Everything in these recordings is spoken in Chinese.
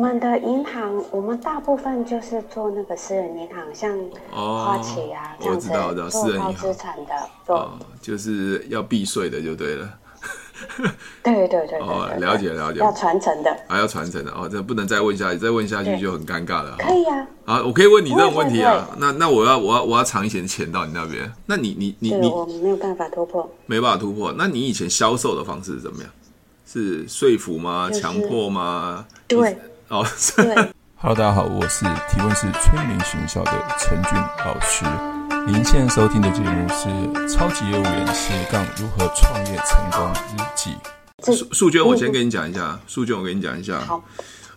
们的银行，我们大部分就是做那个私人银行，像花旗啊、哦、这样子，我知道，知道做高资产的，做、哦、就是要避税的，就对了。对对对对，哦，了解了解，要传承的，还要传承的哦，这不能再问下去，再问下去就很尴尬了。可以啊，啊，我可以问你这种问题啊，那那我要我要我要藏一些钱到你那边，那你你你你，我没有办法突破，没办法突破。那你以前销售的方式是怎么样？是说服吗？强迫吗？对，哦，对。Hello，大家好，我是提问是催眠学校的陈俊老师。您现在收听的节目是《超级业务员斜杠如何创业成功日记》。素素娟，我先跟你讲一下。素娟，我跟你讲一下。好。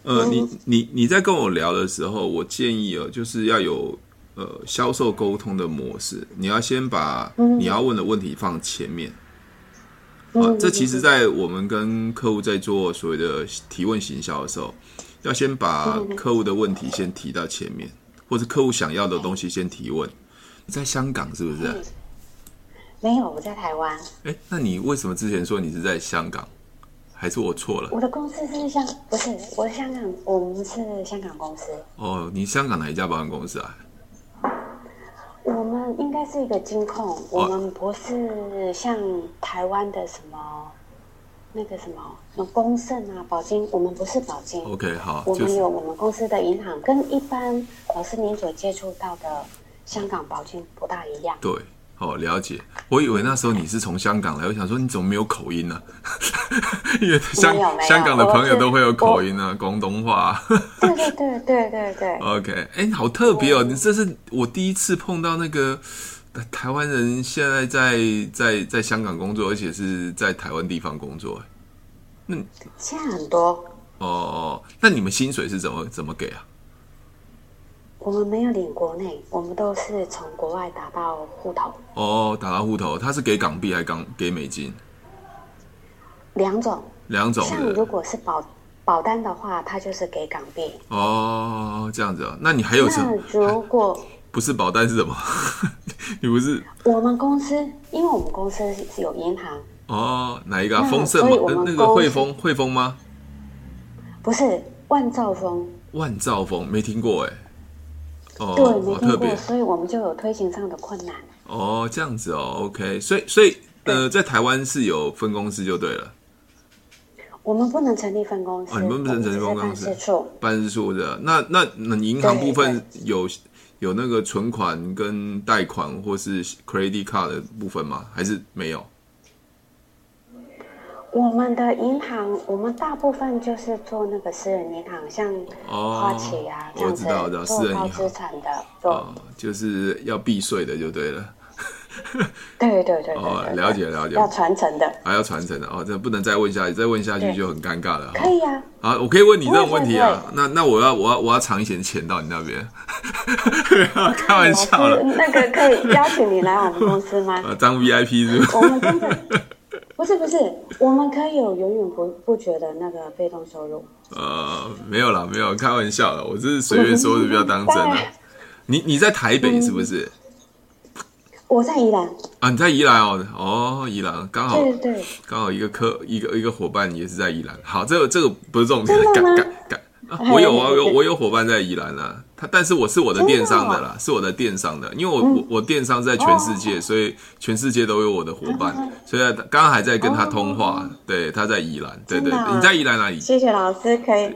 呃，你你你在跟我聊的时候，我建议哦，就是要有呃销售沟通的模式。你要先把你要问的问题放前面。啊，这其实，在我们跟客户在做所谓的提问行销的时候，要先把客户的问题先提到前面，或是客户想要的东西先提问。你在香港是不是？没有，我在台湾。哎，那你为什么之前说你是在香港？还是我错了？我的公司是香，不是我的香港，我们是香港公司。哦，你香港哪一家保险公司啊？我们应该是一个金控，哦、我们不是像台湾的什么那个什么什么公盛啊、保金，我们不是保金。OK，好，我们有我们公司的银行，跟一般老师您所接触到的香港保金不大一样。对。哦，了解。我以为那时候你是从香港来，我想说你怎么没有口音呢、啊？因为香香港的朋友都会有口音啊，广东话。对对对对对对。OK，哎、欸，好特别哦！你这是我第一次碰到那个台湾人，现在在在在香港工作，而且是在台湾地方工作。那现在很多。哦，那你们薪水是怎么怎么给啊？我们没有领国内，我们都是从国外打到户头。哦，打到户头，他是给港币还是港给美金？两种，两种。像如果是保保单的话，他就是给港币。哦，这样子啊？那你还有什么？如果不是保单是什么？你不是？我们公司，因为我们公司是有银行。哦，哪一个啊？丰盛吗？那个汇丰，汇丰吗？不是，万兆丰。万兆丰没听过哎。哦，对，没听过，所以我们就有推行上的困难。哦，这样子哦，OK，所以所以呃，在台湾是有分公司就对了。我们不能成立分公司，哦、你们不能成立分公司，办事处，办事处的。那那那银行部分有有那个存款跟贷款或是 credit card 的部分吗？还是没有？我们的银行，我们大部分就是做那个私人银行，像花旗啊这样子，做高资产的，哦，就是要避税的就对了。对对对对，哦，了解了解，要传承的，还要传承的哦，这不能再问下去，再问下去就很尴尬了。可以啊，啊，我可以问你这种问题啊？那那我要我要我要藏一些钱到你那边，开玩笑了。那个可以邀请你来我们公司吗？当 VIP 是吗？我们真的。不是不是，我们可以有永远不不觉得那个被动收入。呃，没有啦，没有，开玩笑的，我这是随便说的，不要当真的。你你在台北是不是？我在宜兰。啊，你在宜兰哦，哦，宜兰刚好，对对，刚好一个科一个一个伙伴也是在宜兰。好，这个这个不是重点，真的吗？我有啊，有我有伙伴在宜兰啊，他但是我是我的电商的啦，是我的电商的，因为我我我电商在全世界，所以全世界都有我的伙伴，所以刚刚还在跟他通话，对，他在宜兰，对对，你在宜兰哪里？谢谢老师，可以，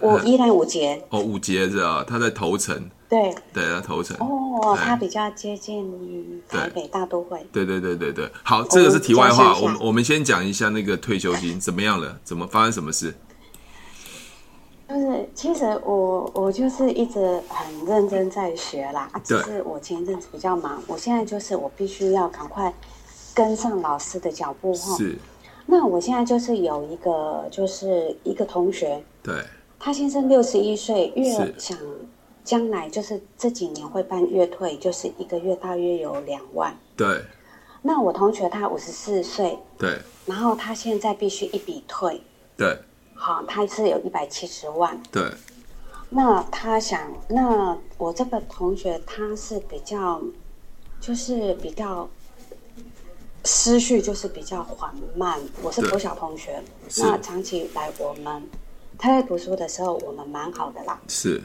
我宜兰五节，哦，五节是啊，他在头城，对，对，他头城，哦，他比较接近台北大都会，对对对对对，好，这个是题外话，我们我们先讲一下那个退休金怎么样了，怎么发生什么事？就是，其实我我就是一直很认真在学啦，只是我前一阵子比较忙，我现在就是我必须要赶快跟上老师的脚步哈。是。那我现在就是有一个，就是一个同学，对，他先生六十一岁，越想将来就是这几年会办月退，就是一个月大约有两万。对。那我同学他五十四岁，对，然后他现在必须一笔退，对。好，他是有一百七十万。对。那他想，那我这个同学他是比较，就是比较思绪就是比较缓慢。我是国小同学，那长期来我们他在读书的时候，我们蛮好的啦。是。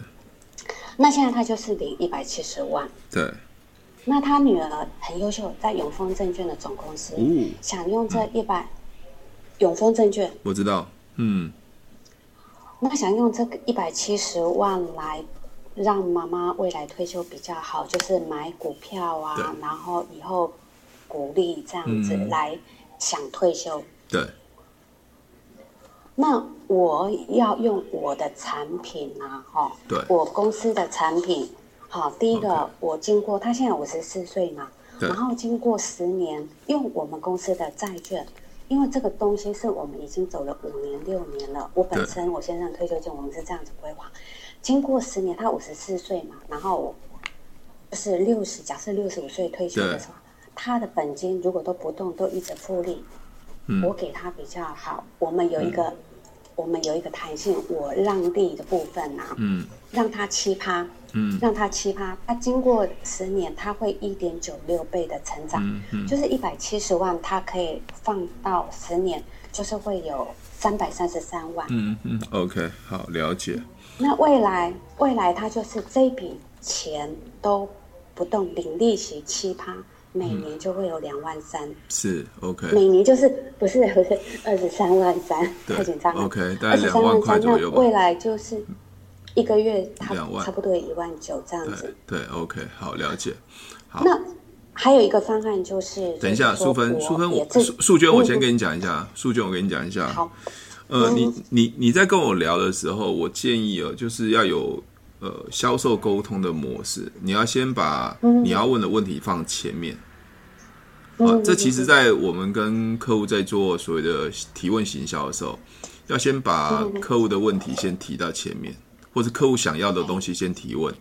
那现在他就是领一百七十万。对。那他女儿很优秀，在永丰证券的总公司，哦、想用这一百、嗯，永丰证券。我知道。嗯。那想用这个一百七十万来让妈妈未来退休比较好，就是买股票啊，然后以后股利这样子来想退休。对。那我要用我的产品啊，哈，对，我公司的产品，好，第一个.我经过他现在五十四岁嘛，然后经过十年用我们公司的债券，因为这个东西是我们已经走了五年六年了，我本身我先生退休金我们是这样子规划，经过十年他五十四岁嘛，然后就是六十，假设六十五岁退休的时候，他的本金如果都不动都一直复利。嗯、我给他比较好，我们有一个，嗯、我们有一个弹性，我让利的部分啊，嗯，让他七趴，嗯，让他七趴，他经过十年，他会一点九六倍的成长，嗯嗯、就是一百七十万，他可以放到十年，就是会有三百三十三万，嗯嗯，OK，好，了解。那未来，未来他就是这笔钱都不动，领利息七趴。每年就会有两万三、嗯，是 OK。每年就是不是不 是二十三万三，太紧张了。OK，大概两万块左右吧。那未来就是一个月差差不多一万九这样子。对，对，OK，好了解。好，那还有一个方案就是，等一下，淑芬，淑芬，我淑淑娟，我先跟你讲一下，淑、嗯、娟，我跟你讲一下。好，呃，你你你在跟我聊的时候，我建议哦，就是要有。呃，销售沟通的模式，你要先把你要问的问题放前面。嗯、啊，这其实，在我们跟客户在做所谓的提问行销的时候，要先把客户的问题先提到前面，或是客户想要的东西先提问。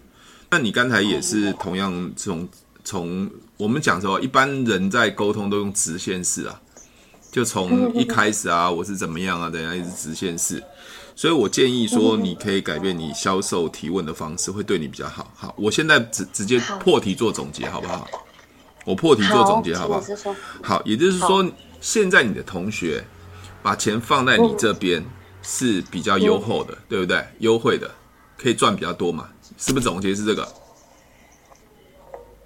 那你刚才也是同样从从我们讲说，一般人在沟通都用直线式啊，就从一开始啊，我是怎么样啊，等下一直直线式。所以我建议说，你可以改变你销售提问的方式，会对你比较好。好，我现在直直接破题做总结，好不好？我破题做总结，好不好？好，也就是说，现在你的同学把钱放在你这边是比较优厚的，对不对？优惠的，可以赚比较多嘛？是不是总结是这个？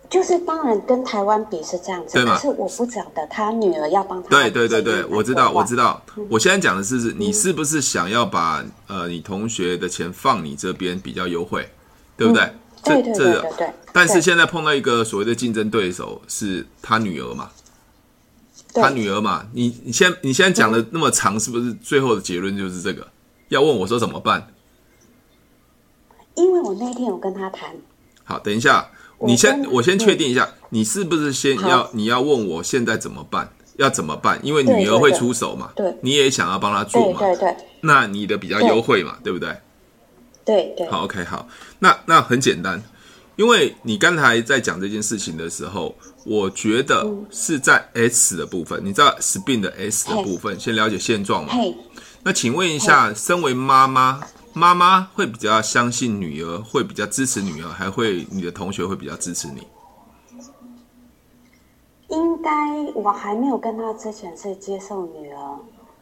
就是当然跟台湾比是这样子，对？可是我不晓得他女儿要帮他。对对对对，我知道我知道。我现在讲的是，你是不是想要把呃你同学的钱放你这边比较优惠，对不对？嗯、对对对对对，对。但是现在碰到一个所谓的竞争对手是他女儿嘛？他女儿嘛？你你现你现在讲的那么长，是不是最后的结论就是这个？要问我说怎么办？因为我那天有跟他谈。好，等一下。你先，我先确定一下，你是不是先要你要问我现在怎么办？要怎么办？因为女儿会出手嘛，对，你也想要帮她做嘛，对对，那你的比较优惠嘛，对不对？对对。好，OK，好，那那很简单，因为你刚才在讲这件事情的时候，我觉得是在 S 的部分，你知道 Spin 的 S 的部分，先了解现状嘛。那请问一下，身为妈妈。妈妈会比较相信女儿，会比较支持女儿，还会你的同学会比较支持你？应该我还没有跟他之前是接受女儿。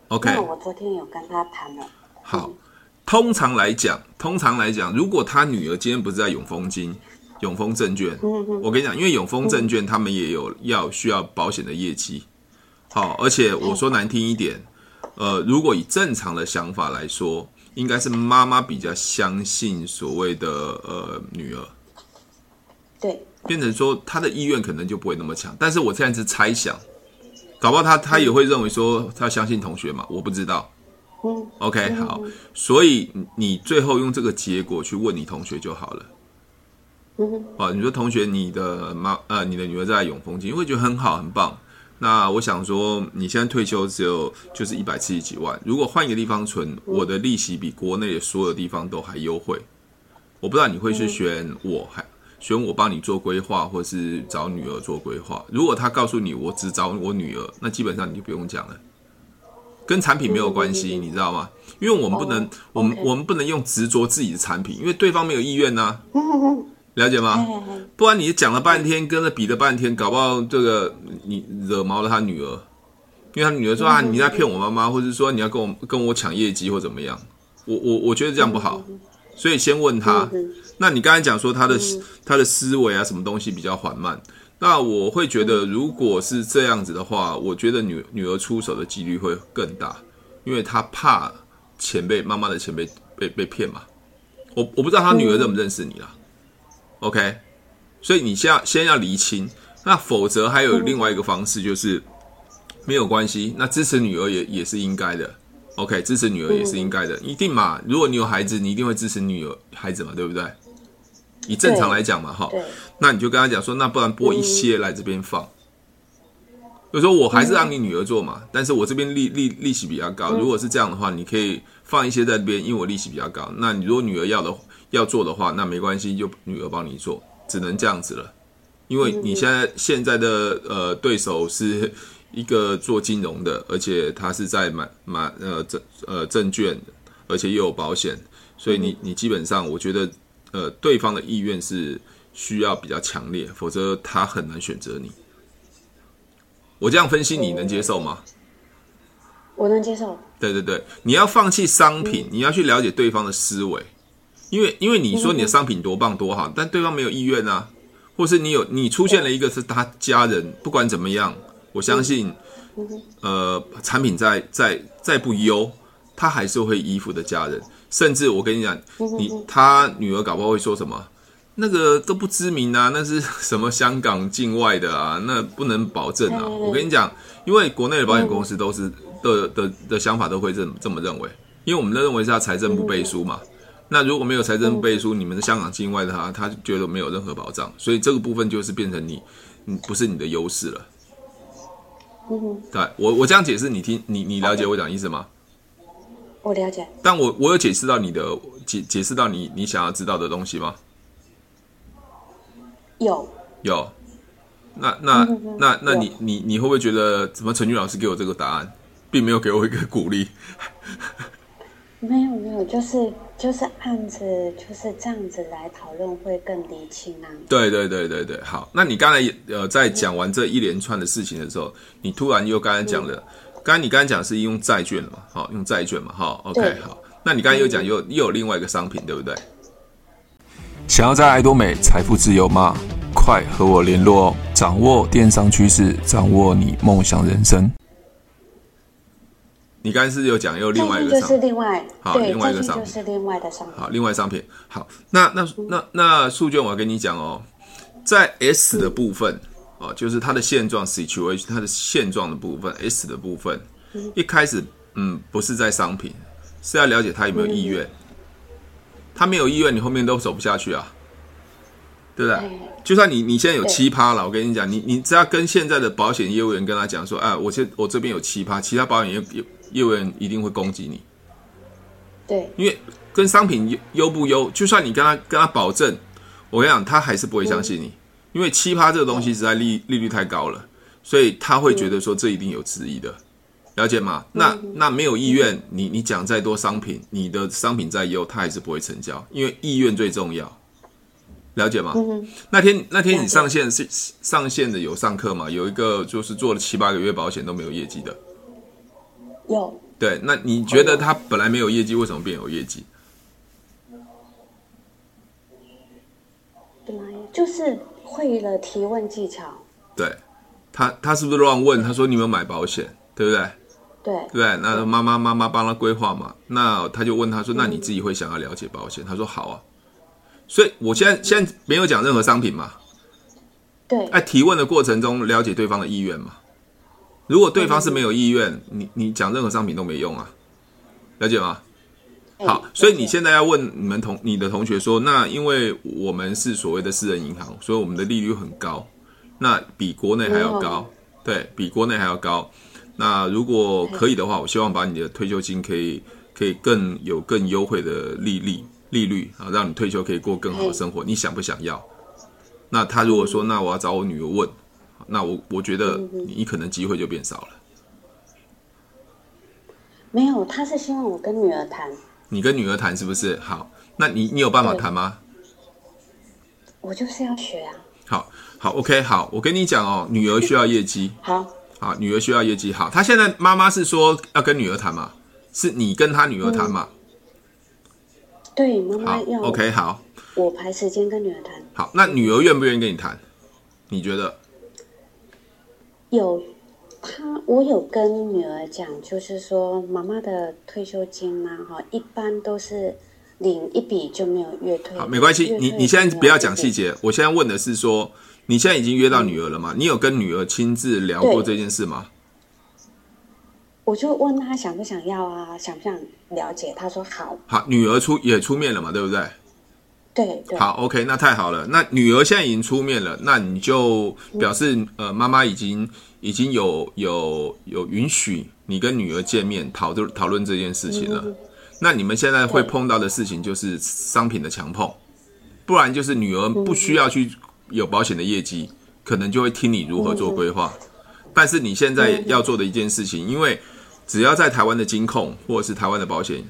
OK，那我昨天有跟他谈了。好，通常来讲，通常来讲，如果他女儿今天不是在永丰金、永丰证券，嗯，我跟你讲，因为永丰证券他们也有要需要保险的业绩。好，而且我说难听一点，呃，如果以正常的想法来说。应该是妈妈比较相信所谓的呃女儿，对，变成说他的意愿可能就不会那么强。但是我现在是猜想，搞不好他他也会认为说他相信同学嘛，我不知道。嗯，OK，好，所以你最后用这个结果去问你同学就好了。嗯，啊，你说同学，你的妈呃你的女儿在永丰金，你会觉得很好很棒。那我想说，你现在退休只有就是一百七十几万，如果换一个地方存，我的利息比国内的所有地方都还优惠。我不知道你会去选我，还选我帮你做规划，或是找女儿做规划。如果他告诉你我只找我女儿，那基本上你就不用讲了，跟产品没有关系，你知道吗？因为我们不能，我们我们不能用执着自己的产品，因为对方没有意愿呐。了解吗？不然你讲了半天，跟着比了半天，搞不好这个你惹毛了他女儿，因为他女儿说啊，你在骗我妈妈，或者说你要跟我跟我抢业绩或怎么样，我我我觉得这样不好，所以先问他。那你刚才讲说他的他的思维啊，什么东西比较缓慢？那我会觉得，如果是这样子的话，我觉得女女儿出手的几率会更大，因为她怕前辈妈妈的钱被被被骗嘛。我我不知道她女儿认不认识你啦。OK，所以你先要先要厘清。那否则还有另外一个方式，就是没有关系。那支持女儿也也是应该的。OK，支持女儿也是应该的，一定嘛。如果你有孩子，你一定会支持女儿孩子嘛，对不对？以正常来讲嘛，哈。那你就跟他讲说，那不然拨一些来这边放。就说我还是让你女儿做嘛，但是我这边利利利息比较高。如果是这样的话，你可以放一些在这边，因为我利息比较高。那你如果女儿要的要做的话，那没关系，就女儿帮你做，只能这样子了。因为你现在现在的呃对手是一个做金融的，而且他是在买买呃证呃证券，而且又有保险，所以你你基本上我觉得呃对方的意愿是需要比较强烈，否则他很难选择你。我这样分析你能接受吗？我能接受。对对对，你要放弃商品，你要去了解对方的思维，因为因为你说你的商品多棒多好，但对方没有意愿啊。或是你有你出现了一个是他家人，不管怎么样，我相信，呃，产品再再再不优，他还是会依附的家人。甚至我跟你讲，你他女儿搞不好会说什么，那个都不知名啊，那是 什么香港境外的啊，那不能保证啊。我跟你讲，因为国内的保险公司都是的的的想法都会这么这么认为，因为我们都认为是他财政部背书嘛。那如果没有财政背书，你们的香港境外的他，他觉得没有任何保障，所以这个部分就是变成你，你，不是你的优势了。嗯，对我我这样解释，你听你你了解我讲意思吗？我了解。但我我有解释到你的解解释到你你想要知道的东西吗？有有。那那那那你你你会不会觉得怎么陈俊老师给我这个答案，并没有给我一个鼓励？没有没有，就是就是案子就是这样子来讨论会更理清啊。对对对对对，好。那你刚才呃在讲完这一连串的事情的时候，你突然又刚才讲了，嗯、刚才你刚才讲是用债券嘛？好，用债券嘛？好，OK，好。那你刚才又讲又又有另外一个商品，对不对？想要在爱多美财富自由吗？快和我联络哦！掌握电商趋势，掌握你梦想人生。你刚才是有讲，又另外一个商品，就是另外好，另外一个商品就是另外的商品。好，另外商品。好，那那那那素娟，我要跟你讲哦，在 S 的部分哦，就是它的现状 situation，它的现状的部分 S 的部分，一开始嗯，不是在商品，是要了解他有没有意愿。他没有意愿，你后面都走不下去啊，对不对？就算你你现在有七趴了，我跟你讲，你你只要跟现在的保险业务员跟他讲说，哎，我现我这边有七趴，其他保险业有。业务员一定会攻击你，对，因为跟商品优优不优，就算你跟他跟他保证，我跟你讲，他还是不会相信你，嗯、因为七趴这个东西实在利利率太高了，所以他会觉得说这一定有质疑的，了解吗？嗯、那那没有意愿，你你讲再多商品，你的商品再优，他还是不会成交，因为意愿最重要，了解吗？嗯、那天那天你上线是上线的有上课吗？有一个就是做了七八个月保险都没有业绩的。有对，那你觉得他本来没有业绩，为什么变有业绩？就是会了提问技巧。对，他他是不是乱问？他说你有没有买保险，对不对？对对，那妈妈妈妈帮他规划嘛，那他就问他说：“那你自己会想要了解保险？”他说：“好啊。”所以我现在现在没有讲任何商品嘛。对，在提问的过程中了解对方的意愿嘛。如果对方是没有意愿，你你讲任何商品都没用啊，了解吗？好，所以你现在要问你们同你的同学说，那因为我们是所谓的私人银行，所以我们的利率很高，那比国内还要高，对比国内还要高。那如果可以的话，我希望把你的退休金可以可以更有更优惠的利率利率啊，让你退休可以过更好的生活。你想不想要？那他如果说，那我要找我女儿问。那我我觉得你可能机会就变少了。没有，他是希望我跟女儿谈。你跟女儿谈是不是？好，那你你有办法谈吗？我就是要学啊。好，好，OK，好，我跟你讲哦，女儿需要业绩。好，好，女儿需要业绩。好，她现在妈妈是说要跟女儿谈嘛？是你跟她女儿谈嘛？对，妈妈要 OK 好，我排时间跟女儿谈。好，那女儿愿不愿意跟你谈？你觉得？有，他我有跟女儿讲，就是说妈妈的退休金呢，哈，一般都是领一笔就没有月退。好，没关系，你你现在不要讲细节，我现在问的是说，你现在已经约到女儿了吗？嗯、你有跟女儿亲自聊过这件事吗？我就问她想不想要啊，想不想了解？她说好。好，女儿出也出面了嘛，对不对？对，对，好，OK，那太好了。那女儿现在已经出面了，那你就表示，呃，妈妈已经已经有有有允许你跟女儿见面讨论讨论这件事情了。那你们现在会碰到的事情就是商品的强碰，不然就是女儿不需要去有保险的业绩，可能就会听你如何做规划。但是你现在要做的一件事情，因为只要在台湾的金控或者是台湾的保险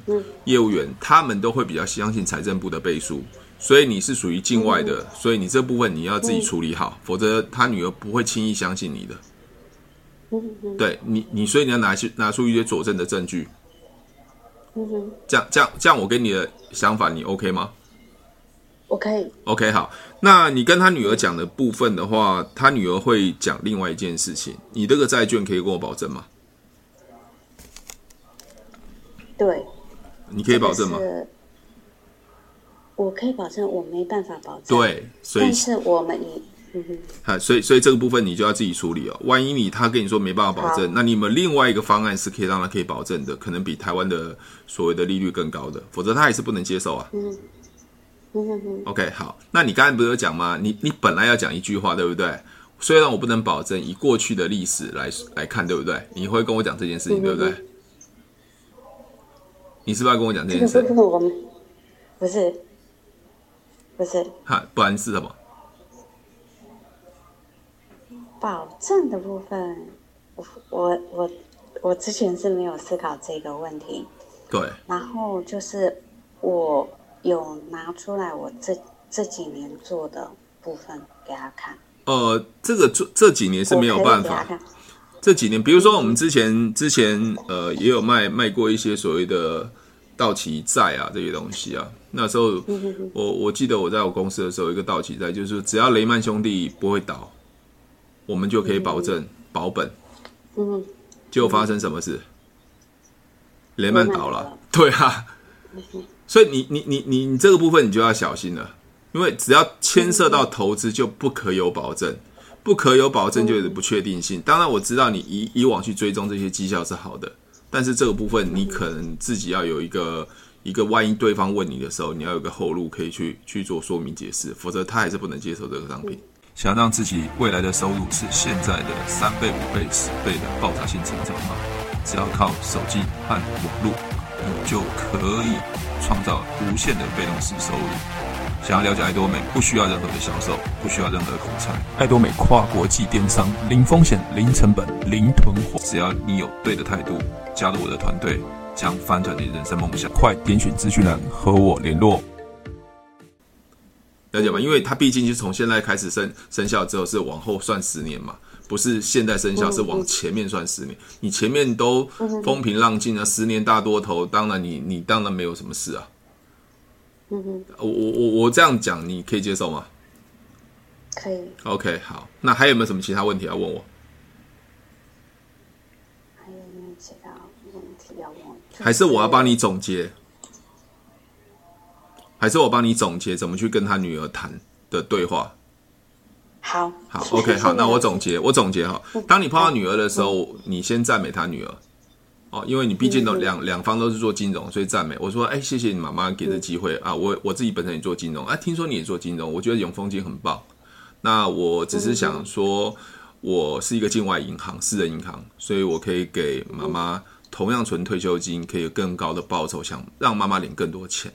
业务员，他们都会比较相信财政部的背书。所以你是属于境外的，所以你这部分你要自己处理好，否则他女儿不会轻易相信你的。对你，你所以你要拿去拿出一些佐证的证据。这样这样这样，我给你的想法，你 OK 吗？我可以。OK，好。那你跟他女儿讲的部分的话，他女儿会讲另外一件事情。你这个债券可以跟我保证吗？对。你可以保证吗？我可以保证，我没办法保证。对，所以但是我们也，嗯哼，所以所以这个部分你就要自己处理哦。万一你他跟你说没办法保证，那你们另外一个方案是可以让他可以保证的，可能比台湾的所谓的利率更高的，否则他还是不能接受啊。嗯 OK，好，那你刚才不是有讲吗？你你本来要讲一句话，对不对？虽然我不能保证，以过去的历史来来看，对不对？你会跟我讲这件事情，对不对？你是不是要跟我讲这件事？不是。不是，哈，不然是什么？保证的部分，我我我我之前是没有思考这个问题。对。然后就是我有拿出来我这这几年做的部分给他看。呃，这个这这几年是没有办法。这几年，比如说我们之前之前呃也有卖卖过一些所谓的到期债啊这些东西啊。那时候，我我记得我在我公司的时候，一个到期债就是只要雷曼兄弟不会倒，我们就可以保证保本。嗯，结果发生什么事？雷曼倒了，对啊。所以你你你你你这个部分你就要小心了，因为只要牵涉到投资，就不可有保证，不可有保证就有不确定性。当然我知道你以以往去追踪这些绩效是好的，但是这个部分你可能自己要有一个。一个万一对方问你的时候，你要有个后路可以去去做说明解释，否则他还是不能接受这个商品。想让自己未来的收入是现在的三倍、五倍、十倍的爆炸性成长吗？只要靠手机和网络，你就可以创造无限的被动式收入。想要了解艾多美，不需要任何的销售，不需要任何的口才。艾多美跨国际电商，零风险、零成本、零囤货，只要你有对的态度，加入我的团队。将翻转你人生梦想，快点选资讯栏和我联络。了解吗？因为它毕竟是从现在开始生生效之后，是往后算十年嘛，不是现在生效，是往前面算十年。你前面都风平浪静啊，十年大多头，当然你你当然没有什么事啊。我我我我这样讲，你可以接受吗？可以。OK，好，那还有没有什么其他问题要问我？还是我要帮你总结，还是我帮你总结怎么去跟他女儿谈的对话？好，好，OK，好，那我总结，我总结哈。当你碰到女儿的时候，你先赞美她女儿哦，因为你毕竟都两两方都是做金融，所以赞美。我说，哎，谢谢你妈妈给的机会啊，我我自己本身也做金融，哎，听说你也做金融，我觉得永丰金很棒。那我只是想说，我是一个境外银行，私人银行，所以我可以给妈妈。同样存退休金可以有更高的报酬，想让妈妈领更多钱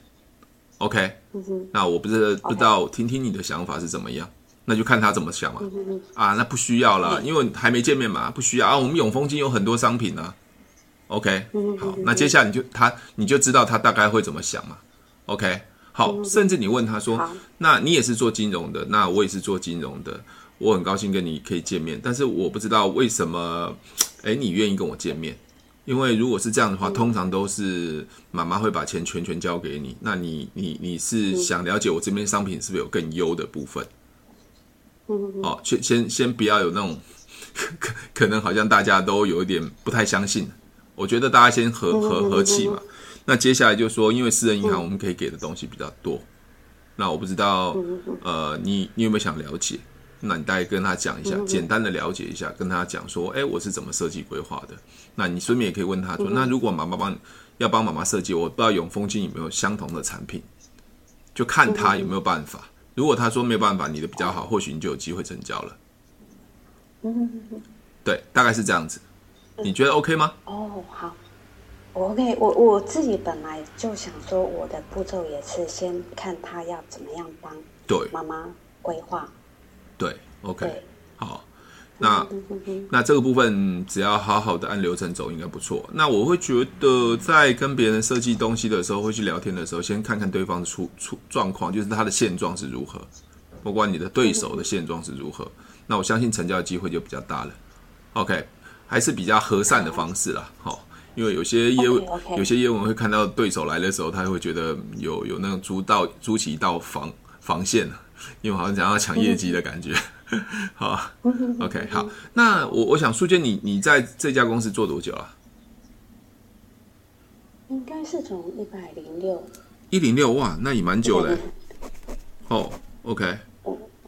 ，OK？、嗯、那我不是不知道，听听你的想法是怎么样？那就看他怎么想嘛。嗯、啊，那不需要了，因为还没见面嘛，不需要啊。我们永丰金有很多商品呢，OK？、嗯、好，那接下来你就他你就知道他大概会怎么想嘛，OK？好，嗯、甚至你问他说，那你也是做金融的，那我也是做金融的，我很高兴跟你可以见面，但是我不知道为什么，哎，你愿意跟我见面？因为如果是这样的话，通常都是妈妈会把钱全权交给你。那你你你是想了解我这边商品是不是有更优的部分？嗯，好，先先先不要有那种 可可能好像大家都有一点不太相信。我觉得大家先和和和气嘛。那接下来就说，因为私人银行我们可以给的东西比较多。那我不知道，呃，你你有没有想了解？那你大概跟他讲一下，简单的了解一下，跟他讲说，哎，我是怎么设计规划的。那你顺便也可以问他说，那如果妈妈帮要帮妈妈设计，我不知道永丰金有没有相同的产品，就看他有没有办法。如果他说没有办法，你的比较好，或许你就有机会成交了。嗯对，大概是这样子。你觉得 OK 吗？哦，好，我 OK。我我自己本来就想说，我的步骤也是先看他要怎么样帮对妈妈规划。对，OK，对好，那那这个部分只要好好的按流程走，应该不错。那我会觉得，在跟别人设计东西的时候，会去聊天的时候，先看看对方的出出状况，就是他的现状是如何，不管你的对手的现状是如何，那我相信成交的机会就比较大了。OK，还是比较和善的方式啦，好、哦，因为有些业务.有些业务会看到对手来的时候，他会觉得有有那种筑道筑起一道防防线。因为好像想要抢业绩的感觉，好，OK，好，那我我想书娟，你你在这家公司做多久了？应该是从一百零六，一零六哇，那也蛮久的。哦，OK，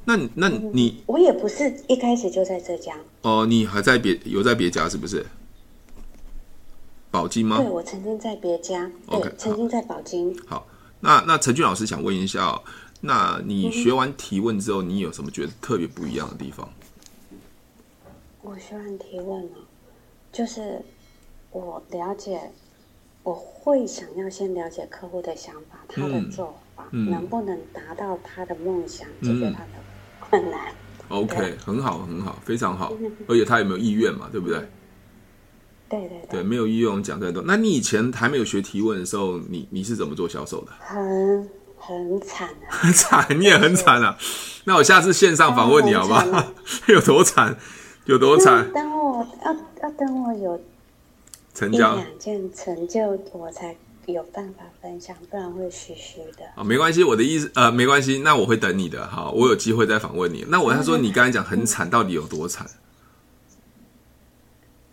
那那你我也不是一开始就在这家哦，你还在别有在别家是不是？宝金吗？对，我曾经在别家，OK，曾经在宝金。好，那那陈俊老师想问一下哦。那你学完提问之后，你有什么觉得特别不一样的地方？我学完提问了，就是我了解，我会想要先了解客户的想法，他的做法、嗯嗯、能不能达到他的梦想，解决他的困难。嗯、OK，很好，很好，非常好。而且他有没有意愿嘛？对不对？对对对，对，没有意愿，我们讲再多。那你以前还没有学提问的时候，你你是怎么做销售的？很。很惨啊！很惨，你也很惨啊！那我下次线上访问你好不好？有多惨？有多惨？等我要要等我有成交一两件成就，我才有办法分享，不然会虚虚的。啊，没关系，我的意思呃，没关系，那我会等你的。好，我有机会再访问你。那我要说，你刚才讲很惨，到底有多惨？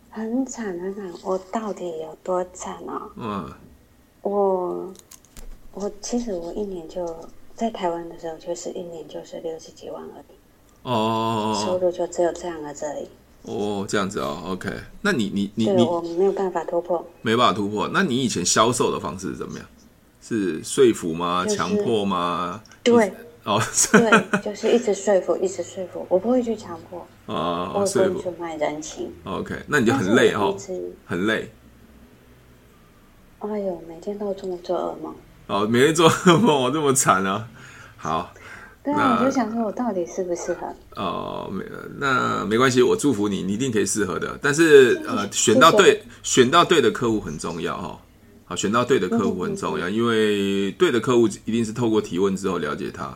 很惨很惨，我到底有多惨啊？嗯，我。我其实我一年就在台湾的时候，就是一年就是六十几万而已。哦，收入就只有这样的这里。哦，这样子哦，OK。那你你你对你我没有办法突破，没办法突破。那你以前销售的方式是怎么样？是说服吗？就是、强迫吗？对，哦，对，就是一直说服，一直说服。我不会去强迫啊，我不会去卖人情。OK，那你就很累哦，很累。哎呦，每天都这么做噩梦。哦，每天做噩梦，我这么惨啊！好，对啊，那我就想说，我到底适不适合？哦，没，那没关系，我祝福你，你一定可以适合的。但是呃，选到对，选到对的客户很重要哈、哦。好，选到对的客户很重要，因为对的客户一定是透过提问之后了解他。